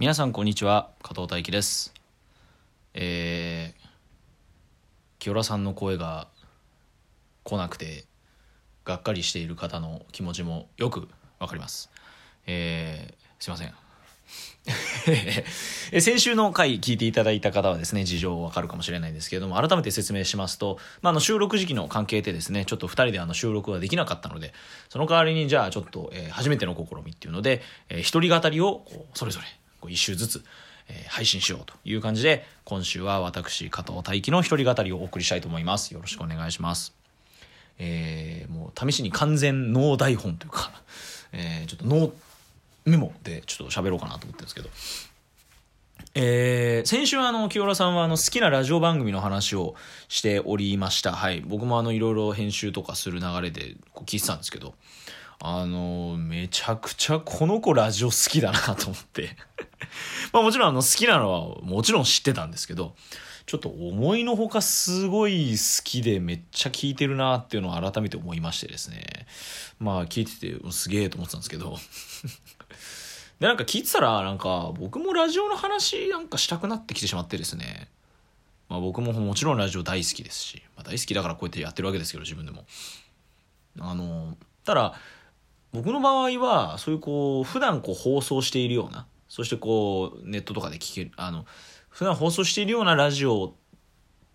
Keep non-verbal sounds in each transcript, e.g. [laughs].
皆さんこんにちは加藤大輝です。えー、清良さんの声が来なくてがっかりしている方の気持ちもよくわかります。えー、すいません。[laughs] 先週の回聞いていただいた方はですね、事情わかるかもしれないんですけれども、改めて説明しますと、まあ、あの収録時期の関係でですね、ちょっと二人であの収録ができなかったので、その代わりにじゃあちょっと、えー、初めての試みっていうので、えー、一人語りをそれぞれこう一周ずつ、えー、配信しようという感じで、今週は私、加藤大輝の一人語りをお送りしたいと思います。よろしくお願いします。えー、もう試しに完全ノー台本というか、[laughs] えー、ちょっとノーメモでちょっと喋ろうかなと思ってるんですけど、えー、先週あの、清原さんはあの、好きなラジオ番組の話をしておりました。はい。僕もあの、いろいろ編集とかする流れでこう聞いてたんですけど、あの、めちゃくちゃこの子ラジオ好きだなと思って [laughs] まあもちろんあの、好きなのはもちろん知ってたんですけど、ちょっと思いのほかすごい好きでめっちゃ聞いてるなっていうのを改めて思いましてですね。まあ聞いててすげえと思ってたんですけど [laughs] で、なんか聞いてたら、なんか僕もラジオの話なんかしたくなってきてしまってですね。まあ僕ももちろんラジオ大好きですし、まあ、大好きだからこうやってやってるわけですけど、自分でも。あの、ただ、僕の場合は、そういうこう、普段こう放送しているような、そしてこう、ネットとかで聞ける、あの、普段放送しているようなラジオ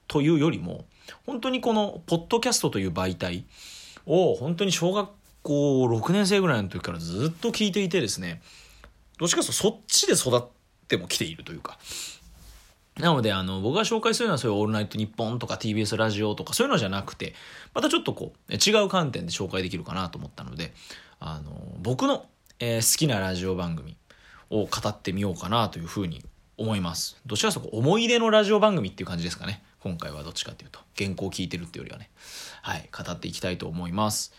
というよりも、本当にこの、ポッドキャストという媒体を、本当に小学校6年生ぐらいの時からずっと聞いていてですね、どっちかというとそっちで育っても来ているというか。なので、あの、僕が紹介するのはそういうオールナイトニッポンとか TBS ラジオとかそういうのじゃなくて、またちょっとこう、違う観点で紹介できるかなと思ったので、あの、僕の、えー、好きなラジオ番組を語ってみようかなというふうに思います。どちらかというと思い出のラジオ番組っていう感じですかね。今回はどっちかっていうと。原稿を聞いてるっていうよりはね。はい、語っていきたいと思います。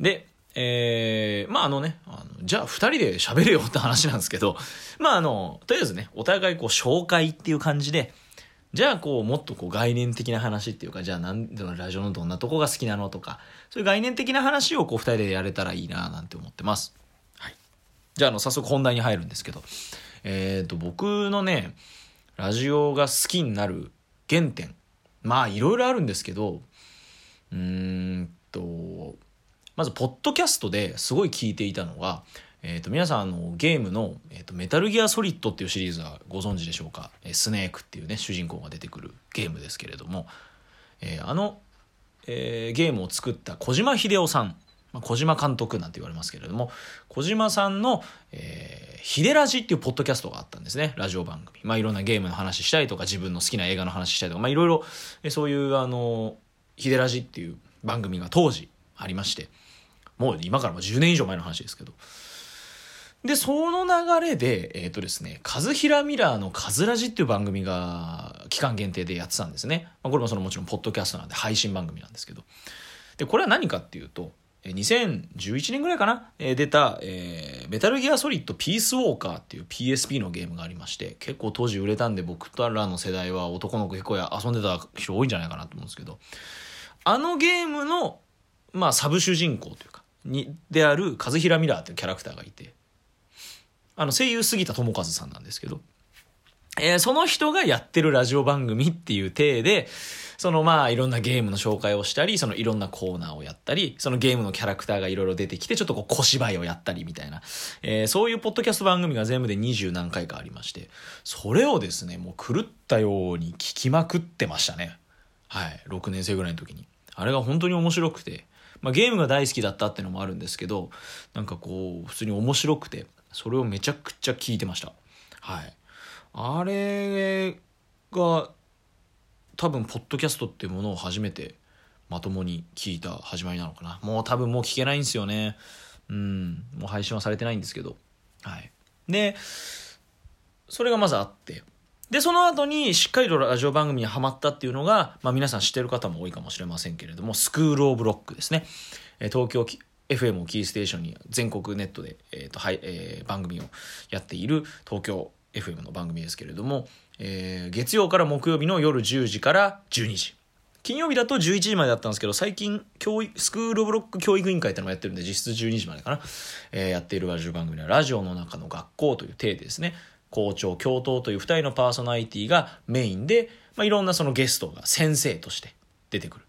で、えー、まああのね、あのじゃあ二人で喋れよって話なんですけど、まああの、とりあえずね、お互いこう紹介っていう感じで、じゃあこうもっとこう概念的な話っていうか、じゃあなんでラジオのどんなとこが好きなのとか、そういう概念的な話をこう二人でやれたらいいななんて思ってます。はい。じゃああの、早速本題に入るんですけど、えっ、ー、と、僕のね、ラジオが好きになる原点。まあいろいろあるんですけど、うーんと、まず、ポッドキャストですごい聞いていたのが、えっ、ー、と、皆さん、あの、ゲームの、えっ、ー、と、メタルギアソリッドっていうシリーズはご存知でしょうか、えー、スネークっていうね、主人公が出てくるゲームですけれども、えー、あの、えー、ゲームを作った小島秀夫さん、まあ、小島監督なんて言われますけれども、小島さんの、えー、ヒデラジっていうポッドキャストがあったんですね。ラジオ番組。まあ、いろんなゲームの話したりとか、自分の好きな映画の話したりとか、まあ、いろいろ、えそういう、あの、ヒデラジっていう番組が当時ありまして、もう今からも10年以上前の話ですけど。で、その流れで、えっ、ー、とですね、カズヒラミラーのカズラジっていう番組が期間限定でやってたんですね。まあ、これもそのもちろんポッドキャストなんで配信番組なんですけど。で、これは何かっていうと、2011年ぐらいかな、えー、出た、えー、メタルギアソリッドピースウォーカーっていう PSP のゲームがありまして、結構当時売れたんで僕とらの世代は男の子結構遊んでた人多いんじゃないかなと思うんですけど、あのゲームの、まあサブ主人公というか、に、である、和平ミラーっていうキャラクターがいて、あの、声優杉田智和さんなんですけど、えー、その人がやってるラジオ番組っていう体で、そのまあいろんなゲームの紹介をしたり、そのいろんなコーナーをやったり、そのゲームのキャラクターがいろいろ出てきて、ちょっとこう小芝居をやったりみたいな、えー、そういうポッドキャスト番組が全部で二十何回かありまして、それをですね、もう狂ったように聞きまくってましたね。はい。6年生ぐらいの時に。あれが本当に面白くて、まあ、ゲームが大好きだったっていうのもあるんですけど、なんかこう、普通に面白くて、それをめちゃくちゃ聞いてました。はい。あれが、多分、ポッドキャストっていうものを初めてまともに聞いた始まりなのかな。もう多分もう聞けないんですよね。うん。もう配信はされてないんですけど。はい。で、それがまずあって。で、その後にしっかりとラジオ番組にハマったっていうのが、まあ皆さん知ってる方も多いかもしれませんけれども、スクールオブロックですね。え東京 FM をキーステーションに全国ネットで、え、ー、と、はい、えー、番組をやっている東京 FM の番組ですけれども、えー、月曜から木曜日の夜10時から12時。金曜日だと11時までだったんですけど、最近、教育、スクールブロック教育委員会ってのもやってるんで、実質12時までかな。えー、やっているラジオ番組は、ラジオの中の学校という体でですね、校長、教頭という二人のパーソナリティがメインで、まあ、いろんなそのゲストが先生として出てくる。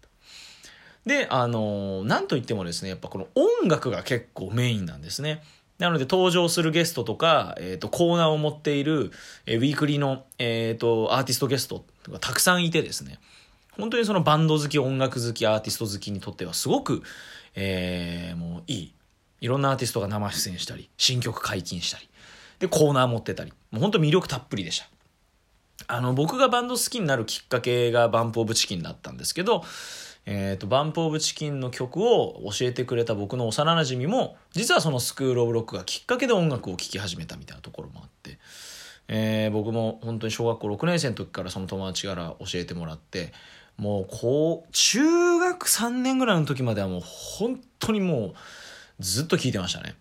で、あのー、なんといってもですね、やっぱこの音楽が結構メインなんですね。なので登場するゲストとか、えっ、ー、と、コーナーを持っている、えー、ウィークリーの、えっ、ー、と、アーティストゲストがたくさんいてですね、本当にそのバンド好き、音楽好き、アーティスト好きにとってはすごく、えー、もういい。いろんなアーティストが生出演したり、新曲解禁したり、で、コーナー持ってたり、もう本当魅力たっぷりでした。あの、僕がバンド好きになるきっかけが BUMP OF CHICKEN だったんですけど、えっ、ー、と、 BUMP OF CHICKEN の曲を教えてくれた僕の幼馴染も、実はその SCHOOL OF LOCK がきっかけで音楽を聴き始めたみたいなところもあって、えー、僕も本当に小学校6年生の時からその友達から教えてもらって、もう、こう、中学3年ぐらいの時まではもう本当にもうずっと聴いてましたね。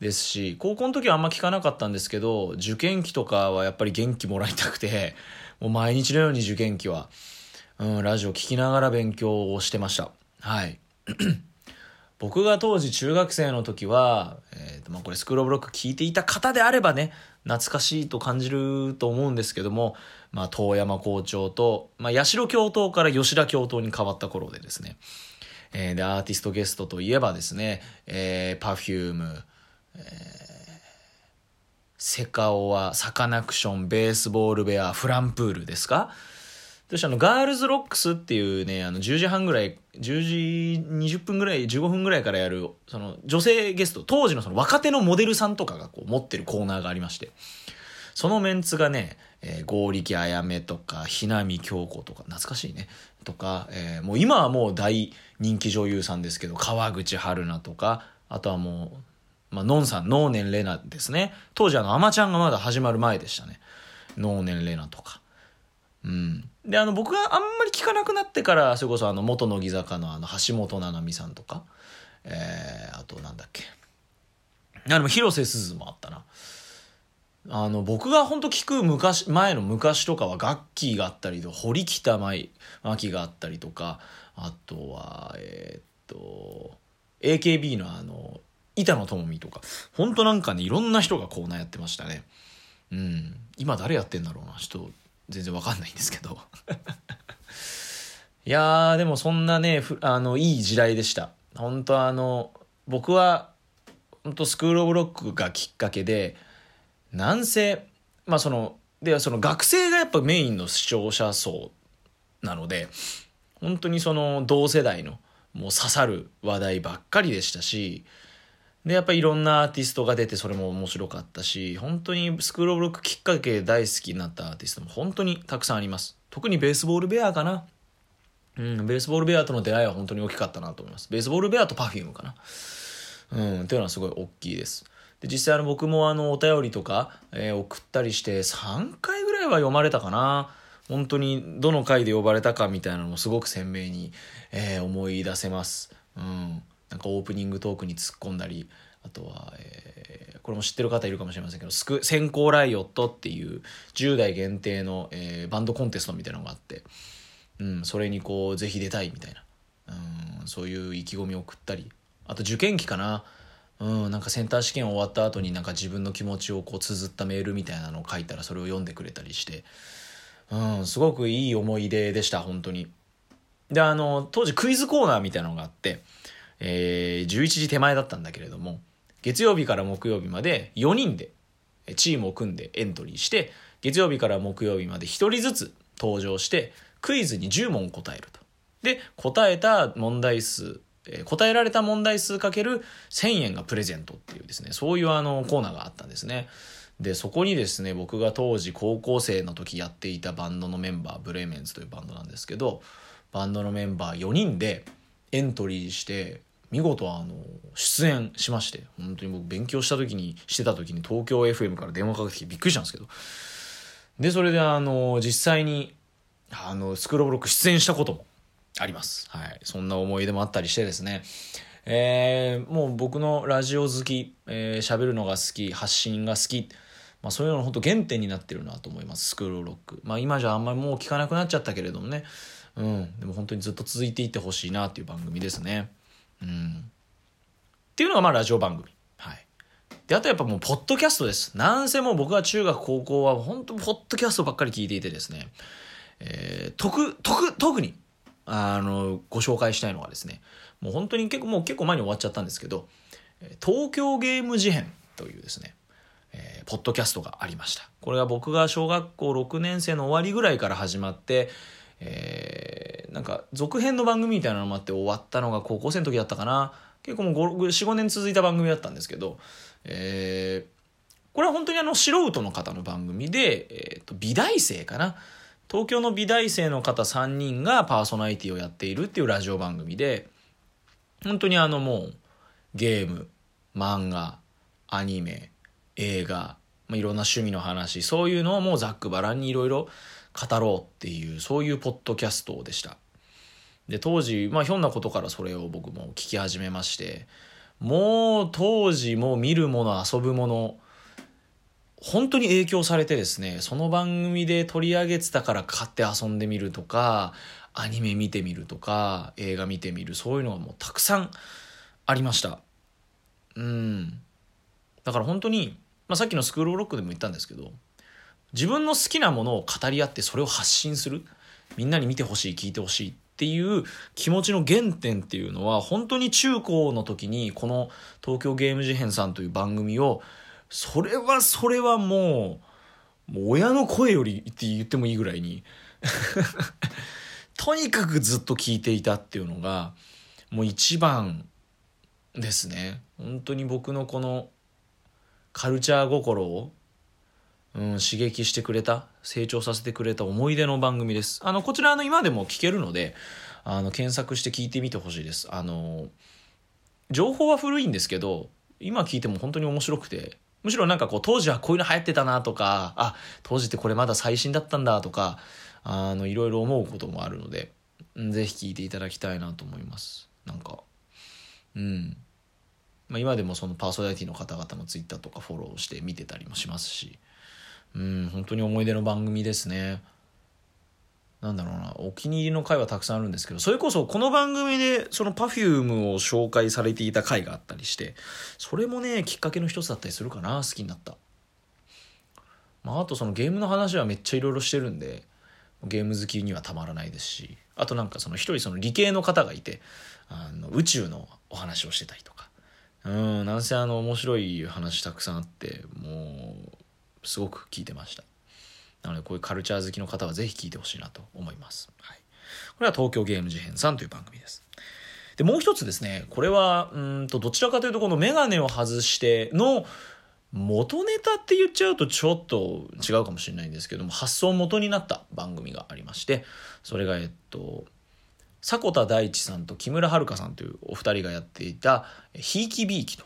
ですし、高校の時はあんま聞かなかったんですけど、受験期とかはやっぱり元気もらいたくて、もう毎日のように受験期は、うん、ラジオ聞きながら勉強をしてました。はい。[clears throat] 僕が当時中学生の時は、えっ、ー、と、まあ、これスクローブロック聞いていた方であればね、懐かしいと感じると思うんですけども、まあ、遠山校長と、まあ、やしろ教頭から吉田教頭に変わった頃でですね、えー、で、アーティストゲストといえばですね、えー、 Perfume、えー、セカオワ、サカナクション、 Base Ball Bear、 flumpool ですか？そしてあの、 GIRLS LOCKS っていうね、あの、10時半ぐらい、10時20分ぐらい、15分ぐらいからやる、その、女性ゲスト、当時のその若手のモデルさんとかがこう、持ってるコーナーがありまして、そのメンツがね、えー、合力あやめとか、ひなみ京子とか、懐かしいね。とか、えー、もう今はもう大人気女優さんですけど、川口春奈とか、あとはもう、まあ、のんさん、能年玲奈ですね。当時あの、アマちゃんがまだ始まる前でしたね。能年玲奈とか。うん。で、あの、僕があんまり聞かなくなってから、それこそあの、元乃木坂のあの、橋本七海さんとか、えー、あとなんだっけ。あ、でも広瀬すずもあったな。あの、僕が本当聞く昔、前の昔とかはガッキーがあったりと、堀北真希があったりとか、あとは、えー、っと、AKB のあの、板野友美とか、本当なんかね、いろんな人がコーナーやってましたね。うん。今誰やってんだろうな。ちょっと、全然わかんないんですけど。[laughs] いやー、でもそんなね、あの、いい時代でした。本当あの、僕は、本当スクールオブロックがきっかけで、なんせ、まあその、で、その学生がやっぱメインの視聴者層なので、本当にその同世代のもう刺さる話題ばっかりでしたし、で、やっぱいろんなアーティストが出てそれも面白かったし、本当にスクールオブロックきっかけ大好きになったアーティストも本当にたくさんあります。特にベースボールベアかな。うん、ベースボールベアとの出会いは本当に大きかったなと思います。ベースボールベアとパフュームかな。うん、っていうのはすごい大きいです。で、実際あの僕もあのお便りとか、えー、送ったりして3回ぐらいは読まれたかな。本当にどの回で呼ばれたかみたいなのもすごく鮮明に、えー、思い出せます。うん。なんかオープニングトークに突っ込んだり、あとは、えー、これも知ってる方いるかもしれませんけど、スク、先行ライオットっていう10代限定の、えー、バンドコンテストみたいなのがあって、うん、それにこう、ぜひ出たいみたいな、うん、そういう意気込みを送ったり、あと受験期かな、うん、なんかセンター試験終わった後になんか自分の気持ちをこう綴ったメールみたいなのを書いたらそれを読んでくれたりして、うん、すごくいい思い出でした、本当に。で、あの、当時クイズコーナーみたいなのがあって、えー、11時手前だったんだけれども、月曜日から木曜日まで4人でチームを組んでエントリーして、月曜日から木曜日まで1人ずつ登場して、クイズに10問答えると。で、答えた問題数、えー、答えられた問題数かける1000円がプレゼントっていうですね、そういうあのコーナーがあったんですね。で、そこにですね、僕が当時高校生の時やっていたバンドのメンバー、ブレーメンズというバンドなんですけど、バンドのメンバー4人でエントリーして、見事あの、出演しまして、本当に僕勉強した時に、してた時に東京 FM から電話かけてきてびっくりしたんですけど、で、それであの、実際に、あの、スクローブロック出演したこともあります。はい。そんな思い出もあったりしてですね、えー、もう僕のラジオ好き、えー、喋るのが好き、発信が好き、まあそういうのの本当原点になってるなと思います、スクロールロック。まあ今じゃあんまりもう聞かなくなっちゃったけれどもね、うん。でも本当にずっと続いていってほしいなっていう番組ですね。うん。っていうのがまあラジオ番組。はい。で、あとやっぱもう、ポッドキャストです。なんせもう僕は中学、高校は、本当ポッドキャストばっかり聞いていてですね、えー、特、特、特に、あの、ご紹介したいのがですね、もう本当に結構、もう結構前に終わっちゃったんですけど、東京ゲーム事変というですね、えー、ポッドキャストがありました。これは僕が小学校6年生の終わりぐらいから始まって、えー、なんか続編の番組みたいなのもあって終わったのが高校生の時だったかな。結構もう4、5年続いた番組だったんですけど、えー、これは本当にあの素人の方の番組で、え、ー、と、美大生かな。東京の美大生の方3人がパーソナリティをやっているっていうラジオ番組で、本当にあのもう、ゲーム、漫画、アニメ、映画、まあ、いろんな趣味の話、そういうのをもうざっくばらんにいろいろ語ろうっていう、そういうポッドキャストでした。で、当時、まあひょんなことからそれを僕も聞き始めまして、もう当時も見るもの、遊ぶもの、本当に影響されてですね、その番組で取り上げてたから買って遊んでみるとか、アニメ見てみるとか、映画見てみる、そういうのがもうたくさんありました。うん。だから本当に、まあ、さっきのスクールロックでも言ったんですけど、自分の好きなものを語り合ってそれを発信する。みんなに見てほしい、聞いてほしいっていう気持ちの原点っていうのは、本当に中高の時にこの東京ゲーム事変さんという番組を、それはそれはもう、もう親の声よりって言ってもいいぐらいにとにかくずっと聞いていたっていうのが、もう一番ですね。本当に僕のこのカルチャー心を、うん、刺激してくれた、成長させてくれた思い出の番組です。あの、こちらの今でも聞けるので、あの、検索して聞いてみてほしいです。あの、情報は古いんですけど、今聞いても本当に面白くて、むしろなんかこう当時はこういうの流行ってたなとか、あ、当時ってこれまだ最新だったんだとか、あの、いろいろ思うこともあるので、ぜひ聞いていただきたいなと思います。なんか、うん。まあ、今でもそのパーソナリティの方々のツイッターとかフォローして見てたりもしますし、うん、本当に思い出の番組ですね。なんだろうな、お気に入りの回はたくさんあるんですけど、それこそこの番組でその Perfume を紹介されていた回があったりして、それもね、きっかけの一つだったりするかな、好きになった。まあ、あとそのゲームの話はめっちゃいろいろしてるんで、ゲーム好きにはたまらないですし、あとなんかその一人その理系の方がいて、あの宇宙のお話をしてたりとか、うん、なんせあの面白い話たくさんあって、もう、すごく聞いてました。なのでこういうカルチャー好きの方はぜひ聞いてほしいなと思います。はい。これは東京ゲーム事変さんという番組です。で、もう一つですね、これは、うんと、どちらかというとこのメガネを外しての元ネタって言っちゃうとちょっと違うかもしれないんですけども、発想元になった番組がありまして、それがえっと、迫田大地さんと木村遥さんというお二人がやっていた、ひいきびいきと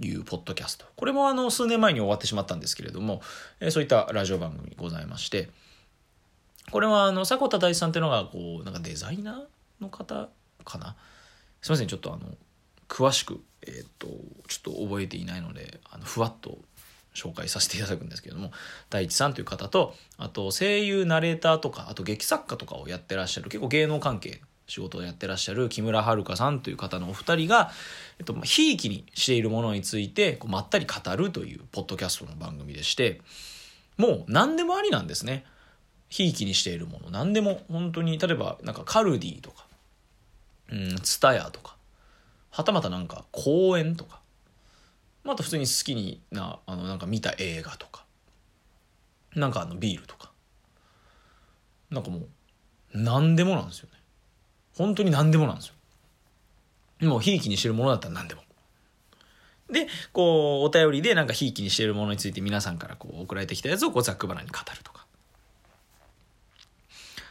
いうポッドキャスト。これもあの、数年前に終わってしまったんですけれども、えそういったラジオ番組ございまして、これはあの、迫田大地さんっていうのが、こう、なんかデザイナーの方かな？すいません、ちょっとあの、詳しく、えっ、と、ちょっと覚えていないので、あの、ふわっと紹介させていただくんですけども、大地さんという方と、あと声優、ナレーターとか、あと劇作家とかをやってらっしゃる、結構芸能関係、仕事をやってらっしゃる木村遥さんという方のお二人が、えっと、ひいきにしているものについて、こうまったり語るというポッドキャストの番組でして、もう何でもありなんですね。ひいきにしているもの。何でも、本当に、例えば、なんかカルディとか、うん、ツタヤとか、はたまたなんか公園とか、また普通に好きにな、あの、なんか見た映画とか、なんかあのビールとか、なんかもう、何でもなんですよね。本当に何でもなんですよ。もう、ひいきにしてるものだったら何でも。で、こう、お便りでなんかひいきにしてるものについて皆さんからこう送られてきたやつをこうざっくばらに語るとか。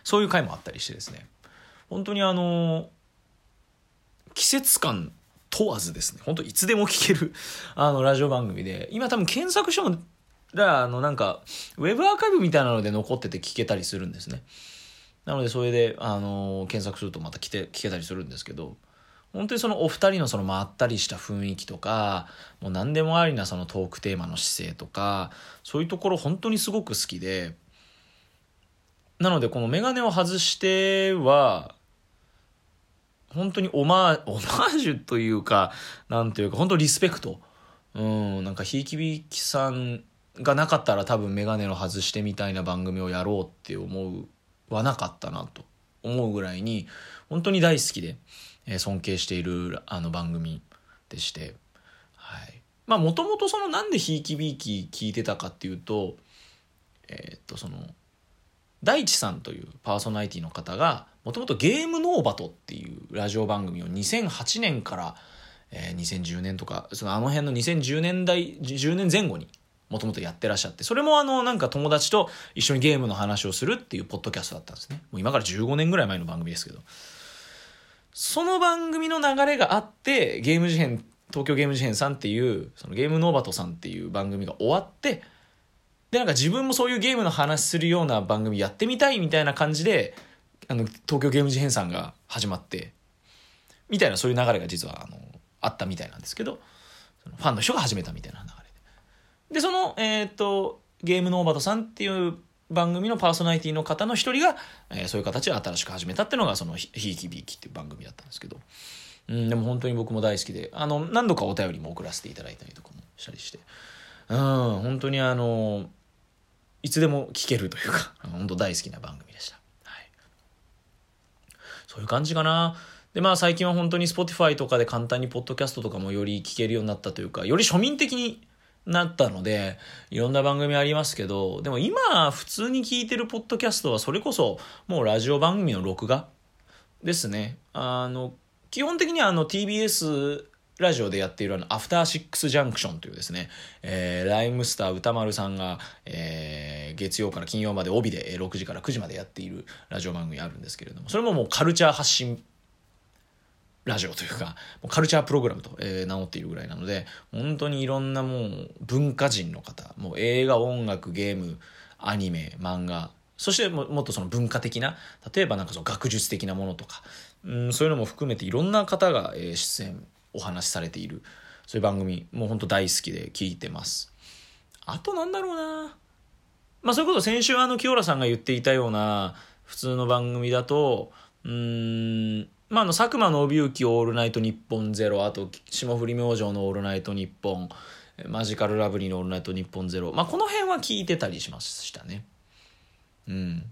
そういう回もあったりしてですね。本当にあの、季節感問わずですね、本当いつでも聞けるあのラジオ番組で、今多分検索しても、ら、あのなんか、ウェブアーカイブみたいなので残ってて聞けたりするんですね。なのでそれで、あの検索するとまた聞け聞けたりするんですけど、本当にそのお二人のそのまったりした雰囲気とか、もう何でもありなそのトークテーマの姿勢とか、そういうところ本当にすごく好きで、なのでこのメガネを外しては、本当にオマー、オマージュというか、なんというか、本当リスペクト。うん、なんか、ひいきびきさんがなかったら多分メガネの外してみたいな番組をやろうって思うはなかったなと思うぐらいに、本当に大好きで、えー尊敬しているあの番組でして、はい。まあ、もともとそのなんでひいきびいき聞いてたかっていうと、えーっと、その、大地さんというパーソナリティの方がもともとゲームノーバトっていうラジオ番組を2008年から、えー2010年とかそのあの辺の2010年代10年前後にもともとやってらっしゃってそれもあのなんか友達と一緒にゲームの話をするっていうポッドキャストだったんですね。もう今から15年ぐらい前の番組ですけど。その番組の流れがあってゲーム事変東京ゲーム事変さんっていうそのゲームノーバトさんっていう番組が終わってでなんか自分もそういうゲームの話するような番組やってみたいみたいな感じであの東京ゲーム事変さんが始まってみたいなそういう流れが実はあのあったみたいなんですけどファンの人が始めたみたいな流れ。でそのえっ、とゲームノーバトさんっていう番組のパーソナリティの方の一人が、えーそういう形で新しく始めたっていうのがそのひひいきびいきっていう番組だったんですけどうんでも本当に僕も大好きであの何度かお便りも送らせていただいたりとかもしたりしてうん本当にあのいつでも聞けるというか、[laughs] 本当大好きな番組でした。はい。そういう感じかな。で、まあ最近は本当に Spotify とかで簡単にポッドキャストとかもより聞けるようになったというか、より庶民的になったので、いろんな番組ありますけど、でも今普通に聞いてるポッドキャストはそれこそもうラジオ番組の録画ですね。あの、基本的にはあの TBS ラジオでやっているあの、アフターシックスジャンクションというですね、えーライムスター歌丸さんが、えー月曜から金曜まで帯で6時から9時までやっているラジオ番組あるんですけれども、それももうカルチャー発信ラジオというか、もうカルチャープログラムと、えー名乗っているぐらいなので、本当にいろんなもう文化人の方、もう映画、音楽、ゲーム、アニメ、漫画、そしてもっとその文化的な、例えばなんかその学術的なものとか、うん、そういうのも含めていろんな方が、えー出演、お話しされている、そういう番組、もう本当大好きで聞いてます。あとなんだろうなまあそれこそ先週あの清原さんが言っていたような普通の番組だと、うーん、まああの佐久間信之オールナイトニッポンゼロ、あと霜降り明星のオールナイトニッポン、マジカルラブリーのオールナイトニッポンゼロ、まあこの辺は聞いてたりしましたね。うん。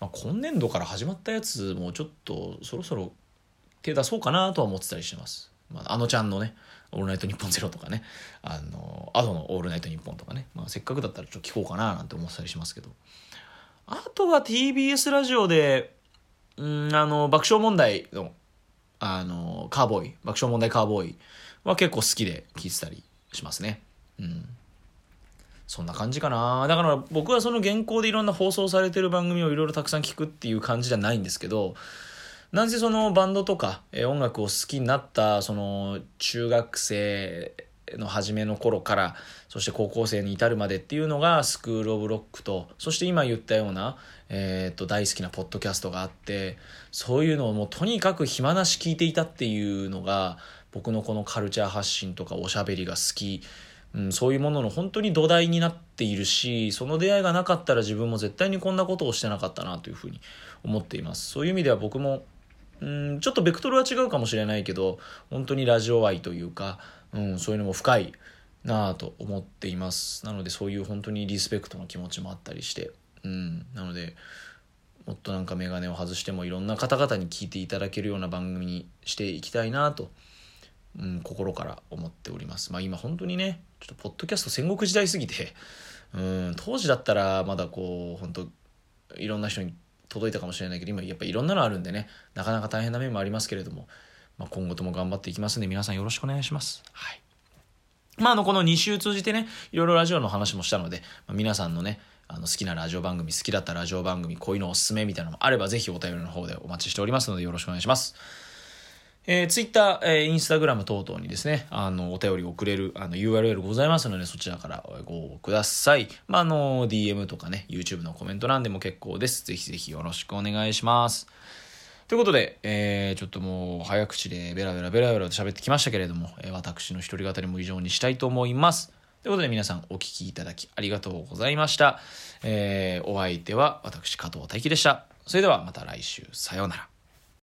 まあ、今年度から始まったやつもちょっとそろそろ手出そうかなとは思ってたりしてます。まあ、あのちゃんのね、オールナイトニッポンゼロとかね、あの、アドのオールナイトニッポンとかね、まあ、せっかくだったらちょっと聞こうかななんて思ってたりしますけど。あとは TBS ラジオで、うん、あの、爆笑問題の、あの、カーボーイ、爆笑問題カーボーイは結構好きで聞いてたりしますね。うん。そんな感じかな。だから僕はその現行でいろんな放送されてる番組をいろいろたくさん聞くっていう感じじゃないんですけど、なんせそのバンドとか、え音楽を好きになったその中学生の初めの頃からそして高校生に至るまでっていうのがスクール・オブ・ロックとそして今言ったような、えー、と大好きなポッドキャストがあってそういうのをもうとにかく暇なし聞いていたっていうのが僕のこのカルチャー発信とかおしゃべりが好き、うん、そういうものの本当に土台になっているしその出会いがなかったら自分も絶対にこんなことをしてなかったなというふうに思っています。そういう意味では僕もうんちょっとベクトルは違うかもしれないけど本当にラジオ愛というか、うん、そういうのも深いなぁと思っています。なのでそういう本当にリスペクトの気持ちもあったりして、うん、なのでもっとなんか眼鏡を外してもいろんな方々に聞いていただけるような番組にしていきたいなと、うん、心から思っております。まあ今本当にねちょっとポッドキャスト戦国時代すぎて、うん、当時だったらまだこう本当いろんな人に届いたかもしれないけど今やっぱいろんなのあるんでねなかなか大変な面もありますけれども、まあ、今後とも頑張っていきますんで皆さんよろしくお願いします。はいまあ、あのこの2週通じてねいろいろラジオの話もしたので、まあ、皆さんのねあの好きなラジオ番組好きだったラジオ番組こういうのおすすめみたいなのもあればぜひお便りの方でお待ちしておりますのでよろしくお願いします。えー、ツイッター、えー、インスタグラム等々にですね、あの、お便りを送れる、あの、URL ございますので、そちらからご応募ください。まあ、あの、DM とかね、YouTube のコメント欄でも結構です。ぜひぜひよろしくお願いします。ということで、えー、ちょっともう早口でベラベラベラベラと喋ってきましたけれども、えー、私の一人語りも以上にしたいと思います。ということで皆さんお聞きいただきありがとうございました。えー、お相手は私加藤大輝でした。それではまた来週、さようなら。